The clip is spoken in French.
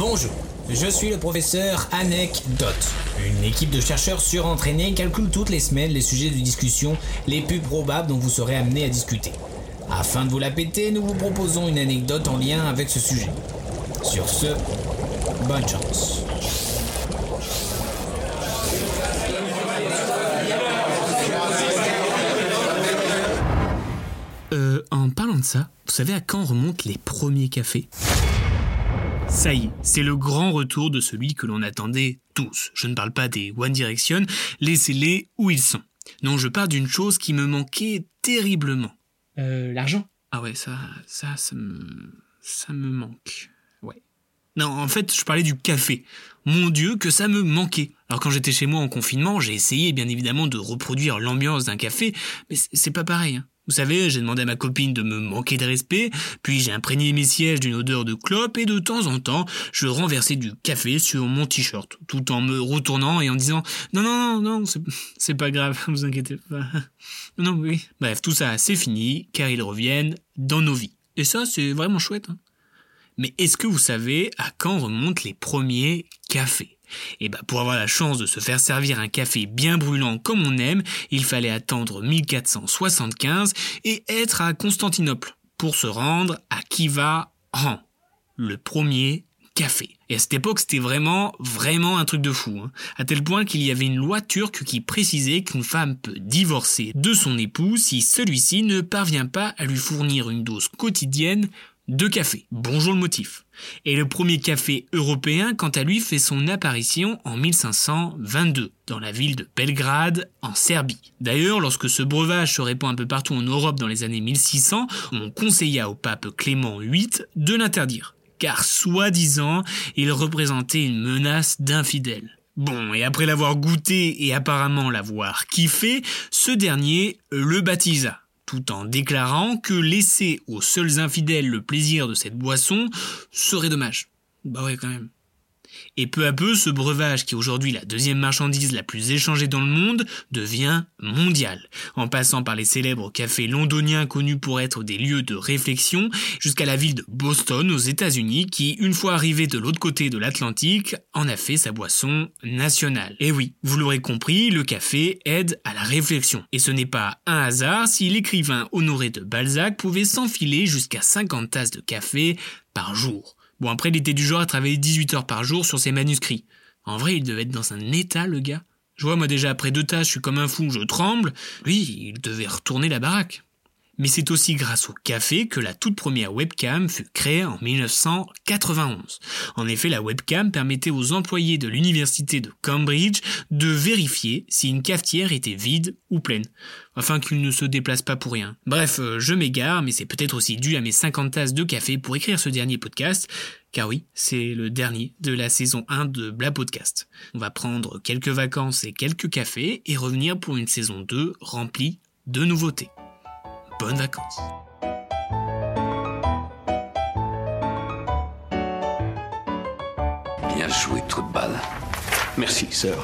Bonjour, je suis le professeur Anecdote. Une équipe de chercheurs surentraînés calcule toutes les semaines les sujets de discussion les plus probables dont vous serez amené à discuter. Afin de vous la péter, nous vous proposons une anecdote en lien avec ce sujet. Sur ce, bonne chance. Euh, en parlant de ça, vous savez à quand remontent les premiers cafés? Ça y est, c'est le grand retour de celui que l'on attendait tous. Je ne parle pas des One Direction, laissez-les où ils sont. Non, je parle d'une chose qui me manquait terriblement. Euh, l'argent Ah ouais, ça, ça, ça me, ça me manque. Ouais. Non, en fait, je parlais du café. Mon Dieu, que ça me manquait. Alors quand j'étais chez moi en confinement, j'ai essayé bien évidemment de reproduire l'ambiance d'un café, mais c'est pas pareil. Hein. Vous savez, j'ai demandé à ma copine de me manquer de respect, puis j'ai imprégné mes sièges d'une odeur de clope et de temps en temps, je renversais du café sur mon t-shirt, tout en me retournant et en disant non non non non c'est pas grave, vous inquiétez pas. Non oui. Bref, tout ça c'est fini car ils reviennent dans nos vies. Et ça c'est vraiment chouette. Hein. Mais est-ce que vous savez à quand remontent les premiers cafés? Et bah pour avoir la chance de se faire servir un café bien brûlant comme on aime, il fallait attendre 1475 et être à Constantinople pour se rendre à Kiva Han, le premier café. Et à cette époque, c'était vraiment, vraiment un truc de fou. Hein. À tel point qu'il y avait une loi turque qui précisait qu'une femme peut divorcer de son époux si celui-ci ne parvient pas à lui fournir une dose quotidienne de café. Bonjour le motif. Et le premier café européen, quant à lui, fait son apparition en 1522, dans la ville de Belgrade, en Serbie. D'ailleurs, lorsque ce breuvage se répand un peu partout en Europe dans les années 1600, on conseilla au pape Clément VIII de l'interdire, car soi-disant, il représentait une menace d'infidèles. Bon, et après l'avoir goûté et apparemment l'avoir kiffé, ce dernier le baptisa tout en déclarant que laisser aux seuls infidèles le plaisir de cette boisson serait dommage. Bah ouais quand même. Et peu à peu, ce breuvage, qui est aujourd'hui la deuxième marchandise la plus échangée dans le monde, devient mondial, en passant par les célèbres cafés londoniens connus pour être des lieux de réflexion, jusqu'à la ville de Boston aux États-Unis, qui, une fois arrivé de l'autre côté de l'Atlantique, en a fait sa boisson nationale. Et oui, vous l'aurez compris, le café aide à la réflexion. Et ce n'est pas un hasard si l'écrivain Honoré de Balzac pouvait s'enfiler jusqu'à 50 tasses de café par jour. Bon, après, il était du genre à travailler 18 heures par jour sur ses manuscrits. En vrai, il devait être dans un état, le gars. Je vois, moi déjà, après deux tâches, je suis comme un fou, je tremble. Lui, il devait retourner la baraque. Mais c'est aussi grâce au café que la toute première webcam fut créée en 1991. En effet, la webcam permettait aux employés de l'université de Cambridge de vérifier si une cafetière était vide ou pleine, afin qu'ils ne se déplacent pas pour rien. Bref, euh, je m'égare, mais c'est peut-être aussi dû à mes 50 tasses de café pour écrire ce dernier podcast, car oui, c'est le dernier de la saison 1 de Bla Podcast. On va prendre quelques vacances et quelques cafés et revenir pour une saison 2 remplie de nouveautés bonnes vacances. Bien joué, trou de balle. Merci, sœur.